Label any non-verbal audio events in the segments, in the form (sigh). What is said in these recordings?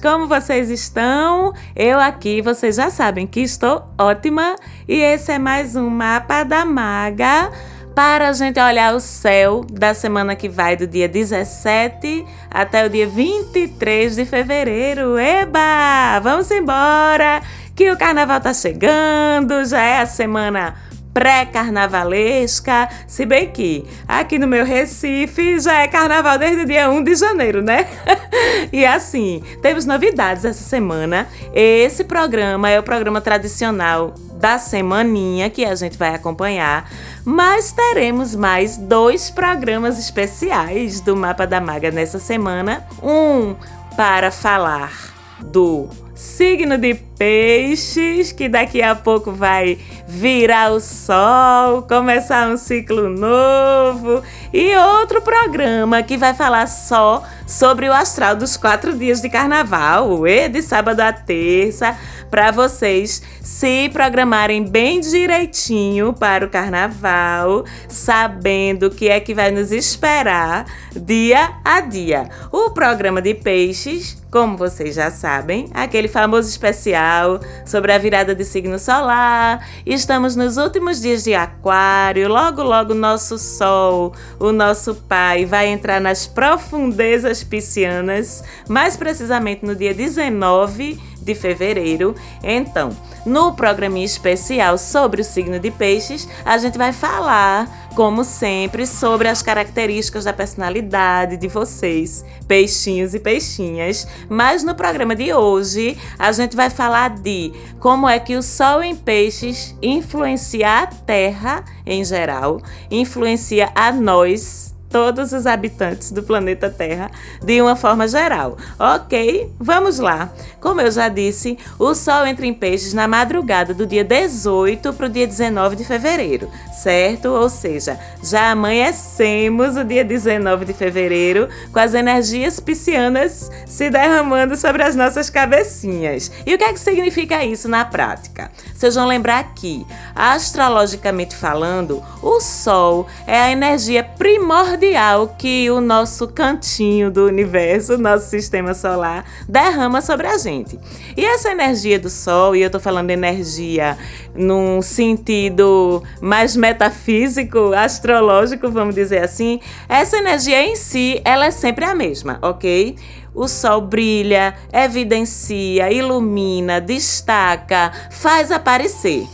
Como vocês estão? Eu aqui, vocês já sabem que estou ótima e esse é mais um mapa da maga para a gente olhar o céu da semana que vai do dia 17 até o dia 23 de fevereiro. Eba! Vamos embora! Que o carnaval tá chegando, já é a semana pré-carnavalesca, se bem que aqui no meu Recife já é carnaval desde o dia 1 de janeiro, né? (laughs) e assim, temos novidades essa semana. Esse programa é o programa tradicional da semaninha que a gente vai acompanhar, mas teremos mais dois programas especiais do Mapa da Maga nessa semana. Um para falar do signo de peixes, que daqui a pouco vai virar o sol, começar um ciclo novo, e outro programa que vai falar só sobre o astral dos quatro dias de carnaval, e de sábado a terça, para vocês se programarem bem direitinho para o carnaval, sabendo o que é que vai nos esperar dia a dia. O programa de peixes, como vocês já sabem, aquele famoso especial sobre a virada de signo solar. Estamos nos últimos dias de Aquário, logo logo nosso sol, o nosso pai vai entrar nas profundezas piscianas, mais precisamente no dia 19 de fevereiro. Então, no programa especial sobre o signo de Peixes, a gente vai falar, como sempre, sobre as características da personalidade de vocês, peixinhos e peixinhas. Mas no programa de hoje, a gente vai falar de como é que o Sol em Peixes influencia a Terra em geral, influencia a nós todos os habitantes do planeta Terra de uma forma geral. Ok, vamos lá. Como eu já disse, o Sol entra em peixes na madrugada do dia 18 para o dia 19 de fevereiro, certo? Ou seja, já amanhecemos o dia 19 de fevereiro com as energias piscianas se derramando sobre as nossas cabecinhas. E o que é que significa isso na prática? Vocês vão lembrar que, astrologicamente falando, o Sol é a energia primordial primordial que o nosso cantinho do universo, nosso sistema solar, derrama sobre a gente. E essa energia do Sol, e eu estou falando energia num sentido mais metafísico, astrológico, vamos dizer assim, essa energia em si, ela é sempre a mesma, ok? O sol brilha, evidencia, ilumina, destaca, faz aparecer.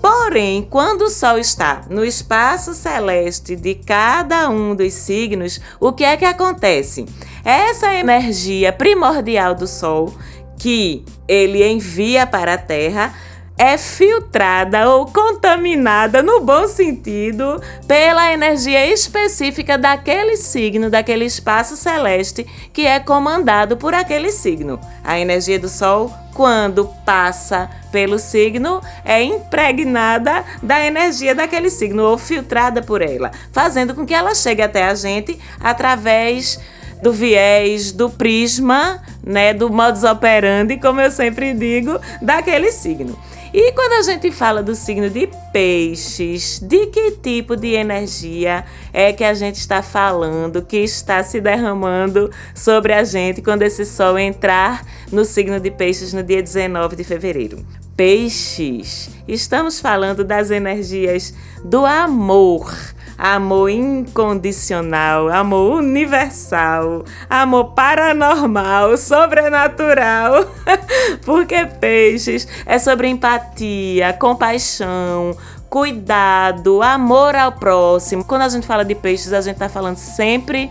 Porém, quando o Sol está no espaço celeste de cada um dos signos, o que é que acontece? Essa energia primordial do Sol que ele envia para a Terra é filtrada ou contaminada, no bom sentido, pela energia específica daquele signo, daquele espaço celeste que é comandado por aquele signo. A energia do Sol, quando passa pelo signo, é impregnada da energia daquele signo ou filtrada por ela, fazendo com que ela chegue até a gente através do viés, do prisma, né, do modus operandi, como eu sempre digo, daquele signo. E quando a gente fala do signo de peixes, de que tipo de energia é que a gente está falando, que está se derramando sobre a gente quando esse sol entrar no signo de peixes no dia 19 de fevereiro? Peixes, estamos falando das energias do amor amor incondicional, amor universal, amor paranormal, sobrenatural. (laughs) Porque peixes é sobre empatia, compaixão, cuidado, amor ao próximo. Quando a gente fala de peixes, a gente está falando sempre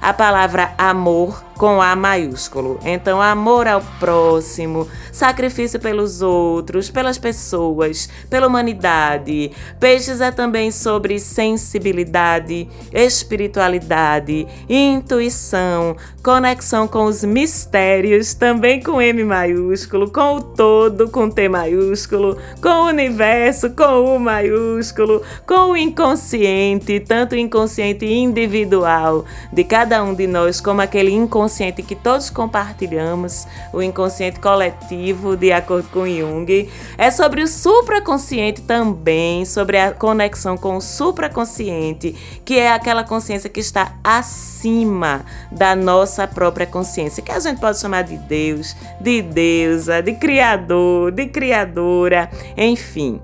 a palavra amor com A maiúsculo. Então, amor ao próximo, sacrifício pelos outros, pelas pessoas, pela humanidade. Peixes é também sobre sensibilidade, espiritualidade, intuição, conexão com os mistérios, também com M maiúsculo, com o todo, com T maiúsculo, com o universo, com U maiúsculo, com o inconsciente, tanto o inconsciente individual de cada um de nós, como aquele inconsciente inconsciente que todos compartilhamos, o inconsciente coletivo, de acordo com Jung. É sobre o supraconsciente também, sobre a conexão com o supraconsciente, que é aquela consciência que está acima da nossa própria consciência, que a gente pode chamar de Deus, de deusa, de criador, de criadora, enfim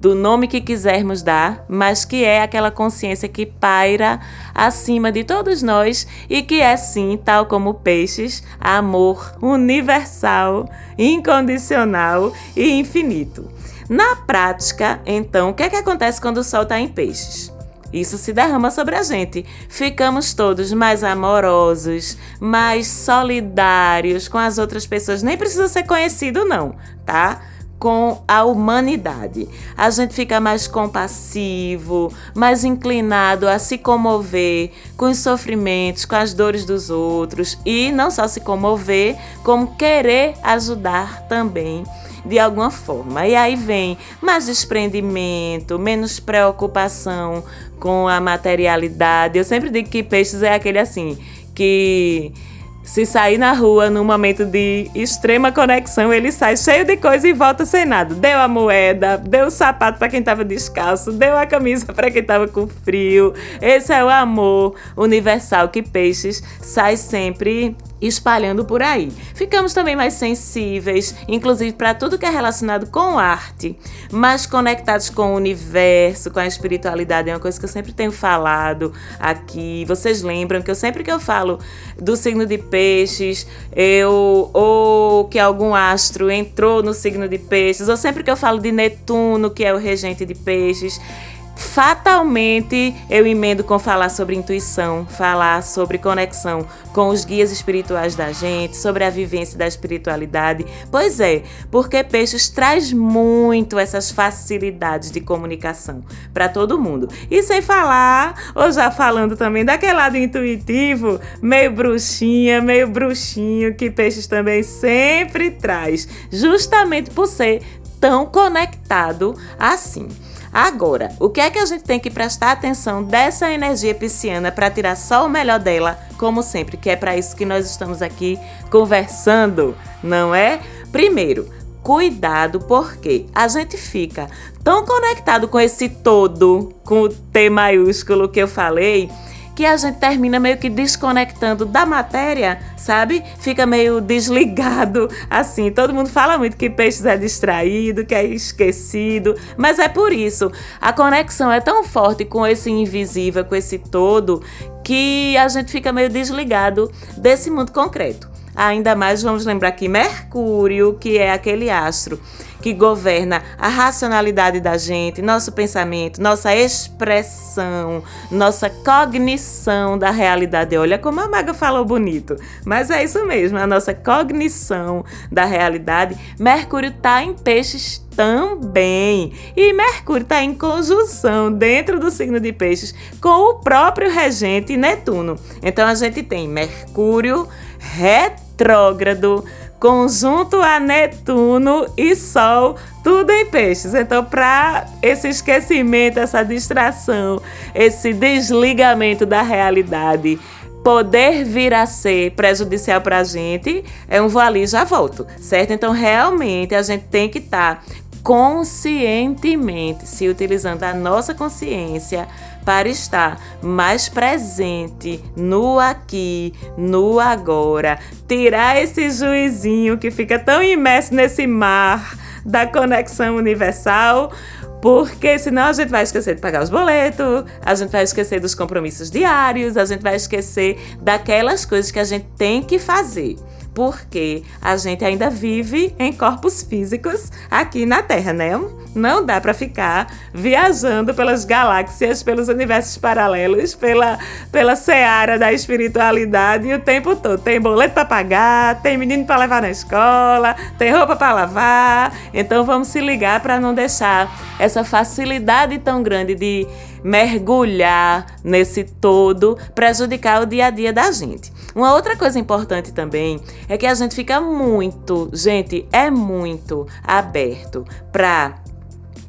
do nome que quisermos dar, mas que é aquela consciência que paira acima de todos nós e que é sim, tal como peixes, amor universal, incondicional e infinito. Na prática, então, o que é que acontece quando o sol está em peixes? Isso se derrama sobre a gente. Ficamos todos mais amorosos, mais solidários com as outras pessoas. Nem precisa ser conhecido, não, tá? Com a humanidade. A gente fica mais compassivo, mais inclinado a se comover com os sofrimentos, com as dores dos outros e não só se comover, como querer ajudar também de alguma forma. E aí vem mais desprendimento, menos preocupação com a materialidade. Eu sempre digo que peixes é aquele assim que se sair na rua num momento de extrema conexão, ele sai cheio de coisa e volta sem nada. Deu a moeda, deu o sapato para quem tava descalço, deu a camisa para quem tava com frio. Esse é o amor universal que peixes sai sempre espalhando por aí. Ficamos também mais sensíveis, inclusive para tudo que é relacionado com arte, mais conectados com o universo, com a espiritualidade, é uma coisa que eu sempre tenho falado aqui. Vocês lembram que eu sempre que eu falo do signo de peixes, eu ou que algum astro entrou no signo de peixes, ou sempre que eu falo de Netuno, que é o regente de peixes, fatalmente eu emendo com falar sobre intuição, falar sobre conexão com os guias espirituais da gente, sobre a vivência da espiritualidade. Pois é, porque Peixes traz muito essas facilidades de comunicação para todo mundo. E sem falar, ou já falando também daquele lado intuitivo, meio bruxinha, meio bruxinho, que Peixes também sempre traz, justamente por ser tão conectado assim. Agora, o que é que a gente tem que prestar atenção dessa energia pisciana para tirar só o melhor dela, como sempre, que é para isso que nós estamos aqui conversando, não é? Primeiro, cuidado porque a gente fica tão conectado com esse todo, com o T maiúsculo que eu falei, que a gente termina meio que desconectando da matéria, sabe? Fica meio desligado, assim. Todo mundo fala muito que peixes é distraído, que é esquecido, mas é por isso. A conexão é tão forte com esse invisível, com esse todo, que a gente fica meio desligado desse mundo concreto. Ainda mais vamos lembrar que Mercúrio, que é aquele astro que governa a racionalidade da gente, nosso pensamento, nossa expressão, nossa cognição da realidade. Olha como a Maga falou bonito, mas é isso mesmo, a nossa cognição da realidade. Mercúrio está em peixes também. E Mercúrio está em conjunção dentro do signo de Peixes com o próprio regente Netuno. Então a gente tem Mercúrio retrógrado conjunto a Netuno e Sol, tudo em peixes. Então, para esse esquecimento, essa distração, esse desligamento da realidade poder vir a ser prejudicial para a gente, é um vou ali já volto, certo? Então, realmente, a gente tem que estar tá conscientemente se utilizando a nossa consciência para estar mais presente no aqui, no agora, tirar esse juizinho que fica tão imerso nesse mar da conexão universal, porque senão a gente vai esquecer de pagar os boletos, a gente vai esquecer dos compromissos diários, a gente vai esquecer daquelas coisas que a gente tem que fazer porque a gente ainda vive em corpos físicos aqui na Terra, né? Não dá para ficar viajando pelas galáxias, pelos universos paralelos, pela, pela seara da espiritualidade o tempo todo. Tem boleto para pagar, tem menino para levar na escola, tem roupa para lavar. Então vamos se ligar para não deixar essa facilidade tão grande de mergulhar nesse todo prejudicar o dia a dia da gente. Uma outra coisa importante também é que a gente fica muito, gente, é muito aberto para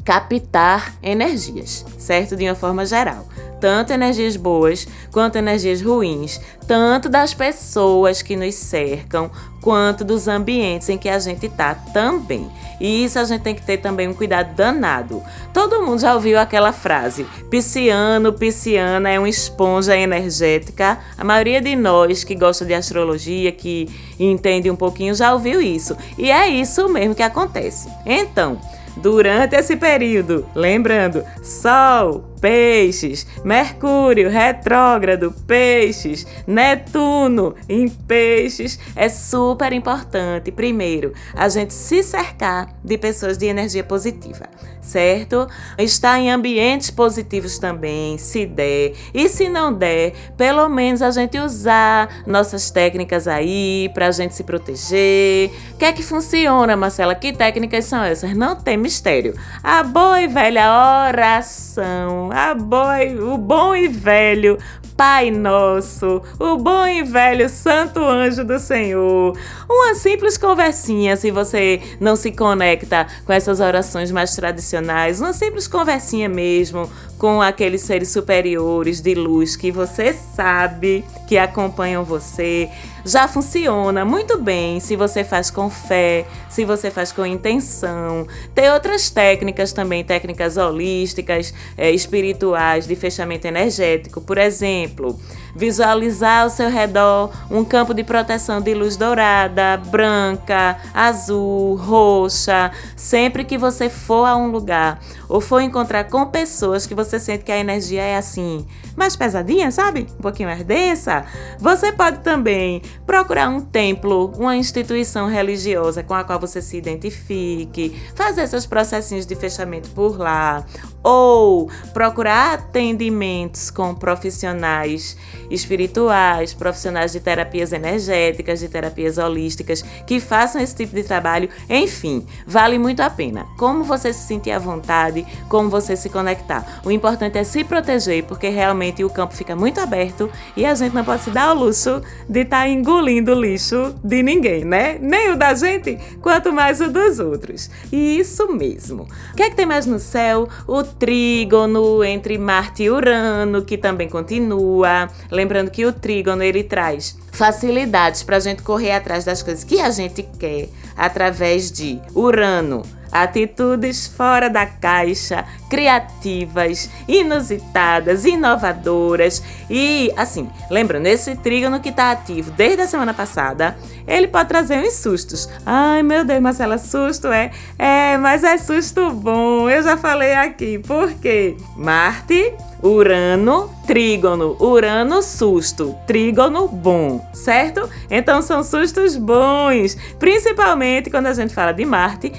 captar energias, certo? De uma forma geral tanto energias boas quanto energias ruins, tanto das pessoas que nos cercam quanto dos ambientes em que a gente está também. E isso a gente tem que ter também um cuidado danado. Todo mundo já ouviu aquela frase: pisciano, pisciana é uma esponja energética. A maioria de nós que gosta de astrologia, que entende um pouquinho, já ouviu isso. E é isso mesmo que acontece. Então, durante esse período, lembrando, Sol, peixes, Mercúrio retrógrado, peixes, Netuno em peixes. É super importante, primeiro, a gente se cercar de pessoas de energia positiva, certo? Estar em ambientes positivos também, se der. E se não der, pelo menos a gente usar nossas técnicas aí para a gente se proteger. O que é que funciona, Marcela? Que técnicas são essas? Não tem mistério. A boa e velha oração a boy, o bom e velho Pai Nosso, o bom e velho Santo Anjo do Senhor. Uma simples conversinha, se você não se conecta com essas orações mais tradicionais, uma simples conversinha mesmo com aqueles seres superiores de luz que você sabe que acompanham você já funciona muito bem se você faz com fé, se você faz com intenção. Tem outras técnicas também, técnicas holísticas, é, espirituais, de fechamento energético. Por exemplo, visualizar ao seu redor um campo de proteção de luz dourada, branca, azul, roxa, sempre que você for a um lugar ou for encontrar com pessoas que você sente que a energia é assim, mais pesadinha, sabe? Um pouquinho mais densa, você pode também procurar um templo, uma instituição religiosa com a qual você se identifique, fazer seus processinhos de fechamento por lá, ou procurar atendimentos com profissionais espirituais, profissionais de terapias energéticas, de terapias holísticas que façam esse tipo de trabalho. Enfim, vale muito a pena. Como você se sentir à vontade, como você se conectar. O importante é se proteger, porque realmente o campo fica muito aberto e a gente não pode se dar o luxo de estar tá engolindo o lixo de ninguém, né? Nem o da gente, quanto mais o dos outros. E isso mesmo. O que é que tem mais no céu? O trígono entre Marte e Urano, que também continua. Lembrando que o trígono ele traz facilidades para a gente correr atrás das coisas que a gente quer através de Urano atitudes fora da caixa, criativas, inusitadas, inovadoras e assim, lembrando, esse trígono que está ativo desde a semana passada, ele pode trazer uns sustos. Ai meu Deus, Marcela, susto é? É, mas é susto bom, eu já falei aqui, por quê? Marte Urano, trígono. Urano, susto. Trígono, bom, certo? Então são sustos bons, principalmente quando a gente fala de Marte,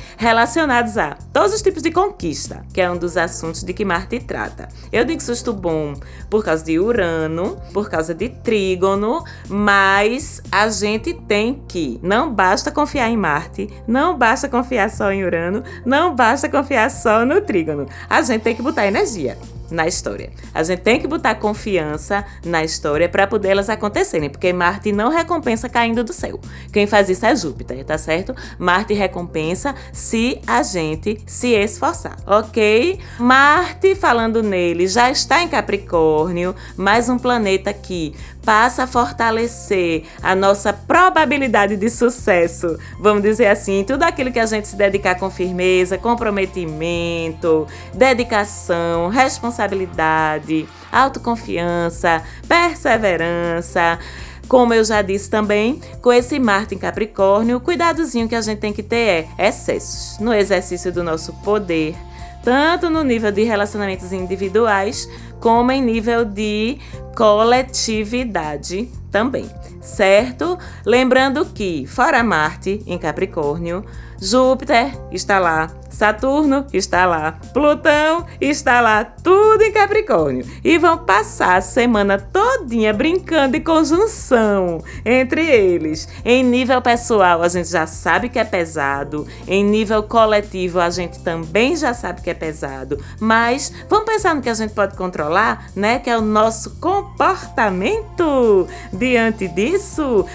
relacionados a todos os tipos de conquista, que é um dos assuntos de que Marte trata. Eu digo susto bom por causa de Urano, por causa de trígono, mas a gente tem que, não basta confiar em Marte, não basta confiar só em Urano, não basta confiar só no trígono. A gente tem que botar energia na história. A gente tem que botar confiança na história para poder elas acontecerem, porque Marte não recompensa caindo do céu. Quem faz isso é Júpiter, tá certo? Marte recompensa se a gente se esforçar, ok? Marte, falando nele, já está em Capricórnio, mais um planeta que passa a fortalecer a nossa probabilidade de sucesso, vamos dizer assim, tudo aquilo que a gente se dedicar com firmeza, comprometimento, dedicação, responsabilidade, autoconfiança, perseverança. Como eu já disse também, com esse Marte em Capricórnio, o cuidadozinho que a gente tem que ter é excessos no exercício do nosso poder, tanto no nível de relacionamentos individuais, como em nível de coletividade também, certo? Lembrando que, fora Marte em Capricórnio, Júpiter está lá Saturno está lá, Plutão está lá, tudo em Capricórnio. E vão passar a semana todinha brincando de conjunção entre eles. Em nível pessoal, a gente já sabe que é pesado. Em nível coletivo, a gente também já sabe que é pesado. Mas vamos pensar no que a gente pode controlar, né? Que é o nosso comportamento. Diante disso,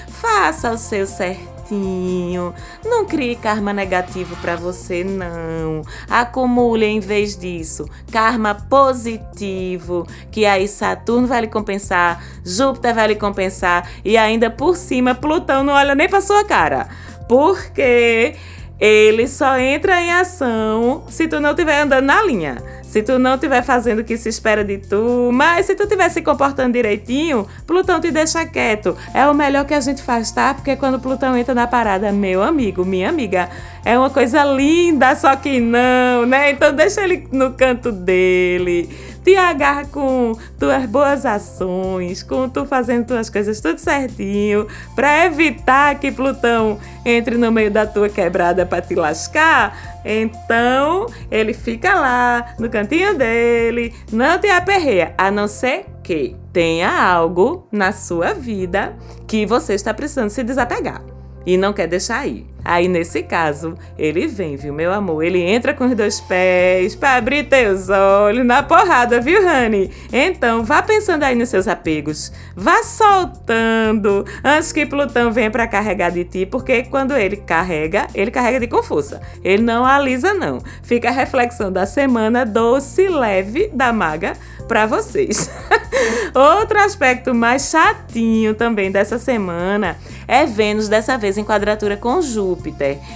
faça o seu certinho. Não crie karma negativo para você, não. Acumule, em vez disso, karma positivo, que aí Saturno vai lhe compensar, Júpiter vai lhe compensar e ainda por cima Plutão não olha nem para sua cara. Porque ele só entra em ação se tu não estiver andando na linha. Se tu não estiver fazendo o que se espera de tu, mas se tu estiver se comportando direitinho, Plutão te deixa quieto. É o melhor que a gente faz, tá? Porque quando Plutão entra na parada, meu amigo, minha amiga, é uma coisa linda, só que não, né? Então deixa ele no canto dele te agarra com tuas boas ações, com tu fazendo tuas coisas tudo certinho, para evitar que Plutão entre no meio da tua quebrada para te lascar. Então, ele fica lá no cantinho dele, não te aperreia, a não ser que tenha algo na sua vida que você está precisando se desapegar e não quer deixar ir. Aí, nesse caso, ele vem, viu, meu amor? Ele entra com os dois pés pra abrir teus olhos na porrada, viu, Rani? Então, vá pensando aí nos seus apegos. Vá soltando antes que Plutão venha para carregar de ti, porque quando ele carrega, ele carrega de com força. Ele não alisa, não. Fica a reflexão da semana doce leve da maga para vocês. (laughs) Outro aspecto mais chatinho também dessa semana é Vênus, dessa vez em quadratura com Júpiter.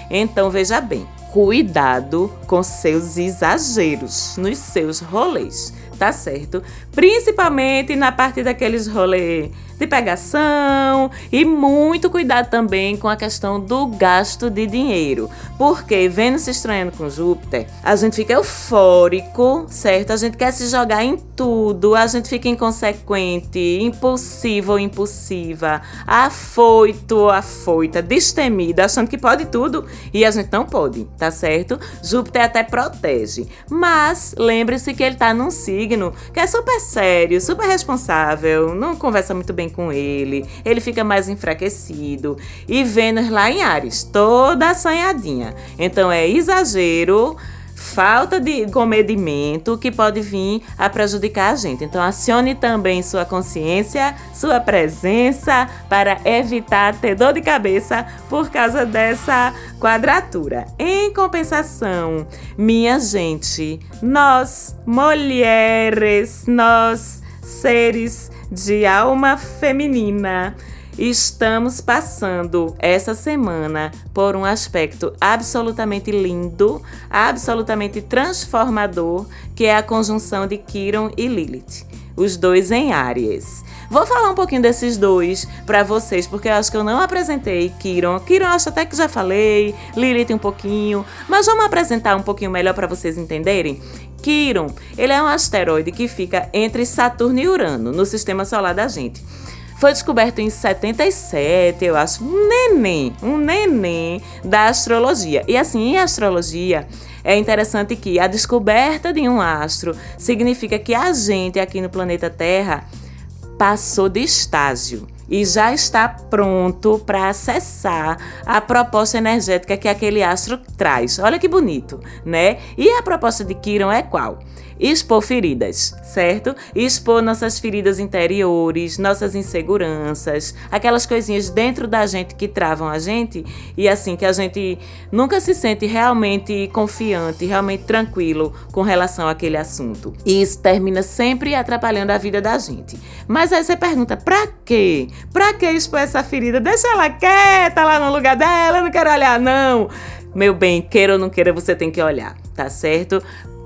Então veja bem, cuidado com seus exageros nos seus rolês, tá certo? Principalmente na parte daqueles rolês de pegação e muito cuidado também com a questão do gasto de dinheiro, porque Vênus se estranhando com Júpiter, a gente fica eufórico, certo? A gente quer se jogar em tudo, a gente fica inconsequente, impulsivo ou impulsiva, afoito ou afoita, destemida, achando que pode tudo e a gente não pode, tá certo? Júpiter até protege, mas lembre-se que ele tá num signo que é super sério, super responsável, não conversa muito bem com ele, ele fica mais enfraquecido. E Vênus lá em Ares, toda assanhadinha. Então é exagero falta de comedimento que pode vir a prejudicar a gente. Então, acione também sua consciência, sua presença para evitar ter dor de cabeça por causa dessa quadratura. Em compensação, minha gente, nós mulheres, nós seres de alma feminina. Estamos passando essa semana por um aspecto absolutamente lindo, absolutamente transformador, que é a conjunção de Kiron e Lilith, os dois em Áries. Vou falar um pouquinho desses dois para vocês, porque eu acho que eu não apresentei Kiron. Kiron acho até que já falei, Lilith um pouquinho, mas vamos apresentar um pouquinho melhor para vocês entenderem. Quiron, ele é um asteroide que fica entre Saturno e Urano, no sistema solar da gente. Foi descoberto em 77, eu acho, um neném, um neném da astrologia. E assim, em astrologia, é interessante que a descoberta de um astro significa que a gente aqui no planeta Terra passou de estágio e já está pronto para acessar a proposta energética que aquele astro traz. Olha que bonito, né? E a proposta de Kiron é qual? Expor feridas, certo? Expor nossas feridas interiores, nossas inseguranças, aquelas coisinhas dentro da gente que travam a gente e assim que a gente nunca se sente realmente confiante, realmente tranquilo com relação àquele assunto. E isso termina sempre atrapalhando a vida da gente. Mas aí você pergunta: pra quê? Pra que expor essa ferida? Deixa ela quieta lá no lugar dela, eu não quero olhar, não. Meu bem, queira ou não queira, você tem que olhar, tá certo?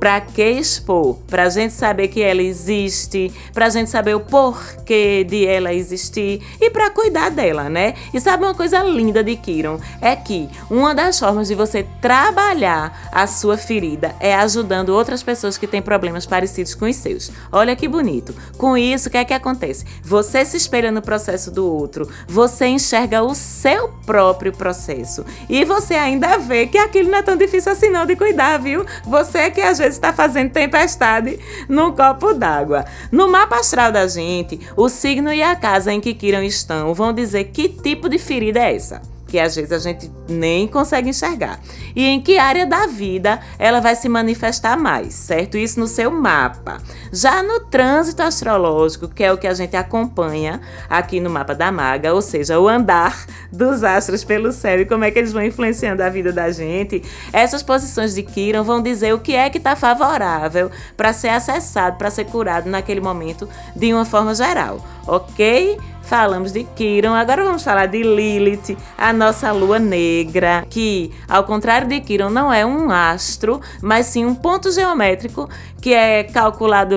Para que expor? Para a gente saber que ela existe, para a gente saber o porquê de ela existir e para cuidar dela, né? E sabe uma coisa linda de Kiron? É que uma das formas de você trabalhar a sua ferida é ajudando outras pessoas que têm problemas parecidos com os seus. Olha que bonito. Com isso, o que é que acontece? Você se espelha no processo do outro, você enxerga o seu próprio processo e você ainda vê que aquilo não é tão difícil assim não de cuidar, viu? Você é que às vezes está fazendo tempestade num copo d'água. No mapa astral da gente, o signo e a casa em que Kiran estão vão dizer que tipo de ferida é essa que às vezes a gente nem consegue enxergar. E em que área da vida ela vai se manifestar mais, certo? Isso no seu mapa. Já no trânsito astrológico, que é o que a gente acompanha aqui no mapa da maga, ou seja, o andar dos astros pelo céu e como é que eles vão influenciando a vida da gente, essas posições de Kiron vão dizer o que é que está favorável para ser acessado, para ser curado naquele momento de uma forma geral, ok? Falamos de Kiron, agora vamos falar de Lilith, a nossa lua negra, que, ao contrário de Kiron, não é um astro, mas sim um ponto geométrico que é calculado.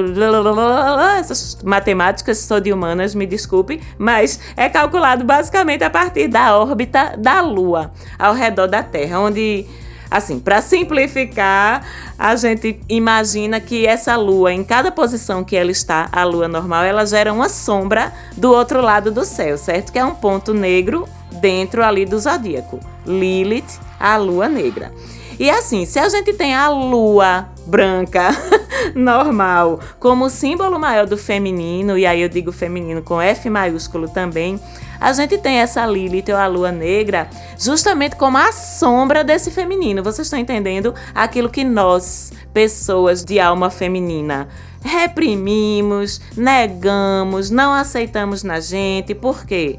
Essas matemáticas, sou de humanas, me desculpe, mas é calculado basicamente a partir da órbita da Lua ao redor da Terra, onde Assim, para simplificar, a gente imagina que essa lua, em cada posição que ela está, a lua normal, ela gera uma sombra do outro lado do céu, certo? Que é um ponto negro dentro ali do zodíaco. Lilith, a lua negra. E assim, se a gente tem a lua branca (laughs) (laughs) normal como símbolo maior do feminino, e aí eu digo feminino com F maiúsculo também, a gente tem essa Lilith ou a lua negra justamente como a sombra desse feminino. Vocês estão entendendo aquilo que nós, pessoas de alma feminina, reprimimos, negamos, não aceitamos na gente. Por quê?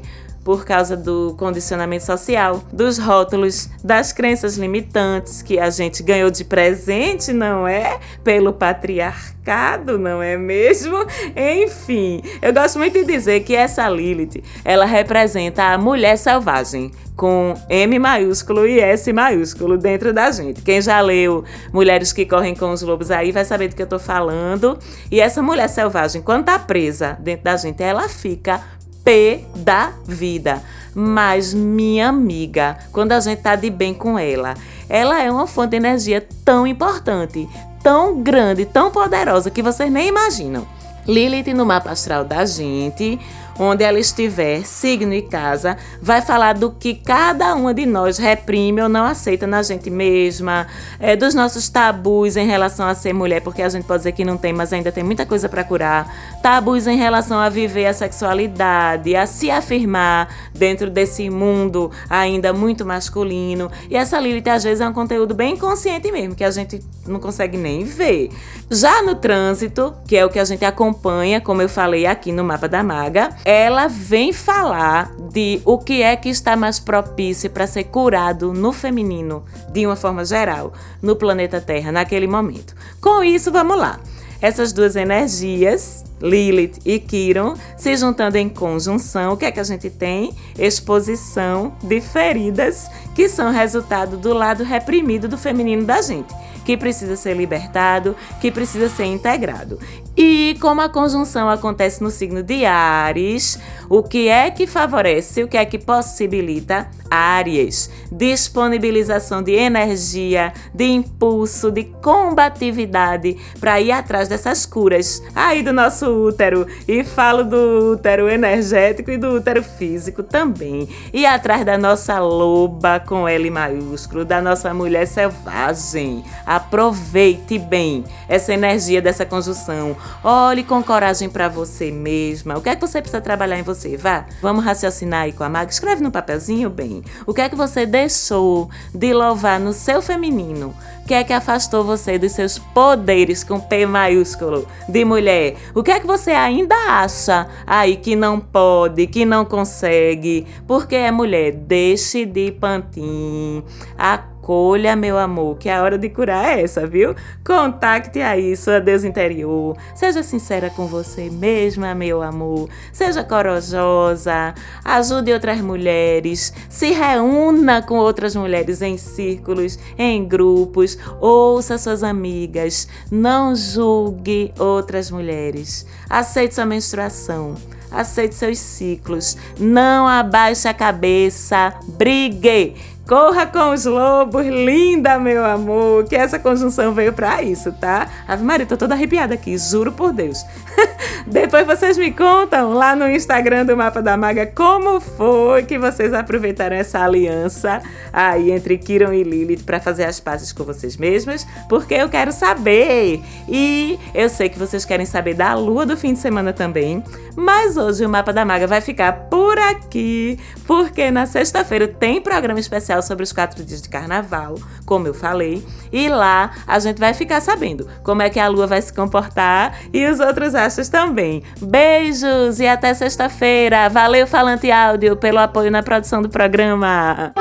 Por causa do condicionamento social, dos rótulos, das crenças limitantes que a gente ganhou de presente, não é? Pelo patriarcado, não é mesmo? Enfim, eu gosto muito de dizer que essa Lilith, ela representa a mulher selvagem, com M maiúsculo e S maiúsculo dentro da gente. Quem já leu Mulheres que Correm com os Lobos aí vai saber do que eu tô falando. E essa mulher selvagem, quando tá presa dentro da gente, ela fica P da vida. Mas, minha amiga, quando a gente tá de bem com ela, ela é uma fonte de energia tão importante, tão grande, tão poderosa que vocês nem imaginam. Lilith no mapa astral da gente onde ela estiver, signo e casa, vai falar do que cada uma de nós reprime ou não aceita na gente mesma, é, dos nossos tabus em relação a ser mulher, porque a gente pode dizer que não tem, mas ainda tem muita coisa para curar. Tabus em relação a viver a sexualidade, a se afirmar dentro desse mundo ainda muito masculino. E essa Lilith às vezes é um conteúdo bem consciente mesmo, que a gente não consegue nem ver. Já no trânsito, que é o que a gente acompanha, como eu falei aqui no mapa da maga, ela vem falar de o que é que está mais propício para ser curado no feminino, de uma forma geral, no planeta Terra, naquele momento. Com isso, vamos lá. Essas duas energias, Lilith e Kiron, se juntando em conjunção, o que é que a gente tem? Exposição de feridas que são resultado do lado reprimido do feminino da gente que precisa ser libertado, que precisa ser integrado. E como a conjunção acontece no signo de Ares, o que é que favorece, o que é que possibilita Ares? Disponibilização de energia, de impulso, de combatividade para ir atrás dessas curas aí do nosso útero. E falo do útero energético e do útero físico também. E atrás da nossa loba com L maiúsculo, da nossa mulher selvagem. Aproveite bem essa energia dessa conjunção Olhe com coragem para você mesma. O que é que você precisa trabalhar em você? Vá, vamos raciocinar aí com a maga. Escreve no papelzinho, bem. O que é que você deixou de louvar no seu feminino? Que é que afastou você dos seus poderes com P maiúsculo de mulher? O que é que você ainda acha aí que não pode, que não consegue? Porque é mulher. Deixe de pantin. A Acolha, meu amor, que a hora de curar é essa, viu? Contacte aí sua Deus interior. Seja sincera com você mesma, meu amor. Seja corajosa. Ajude outras mulheres. Se reúna com outras mulheres em círculos, em grupos. Ouça suas amigas. Não julgue outras mulheres. Aceite sua menstruação. Aceite seus ciclos. Não abaixe a cabeça. Brigue Corra com os lobos, linda, meu amor. Que essa conjunção veio para isso, tá? Ave Maria, tô toda arrepiada aqui, juro por Deus. (laughs) Depois vocês me contam lá no Instagram do Mapa da Maga como foi que vocês aproveitaram essa aliança aí entre Kiron e Lilith para fazer as pazes com vocês mesmas, porque eu quero saber. E eu sei que vocês querem saber da lua do fim de semana também, mas hoje o Mapa da Maga vai ficar por aqui, porque na sexta-feira tem programa especial sobre os quatro dias de carnaval, como eu falei, e lá a gente vai ficar sabendo como é que a lua vai se comportar e os outros astros também. Beijos e até sexta-feira. Valeu, Falante Áudio, pelo apoio na produção do programa.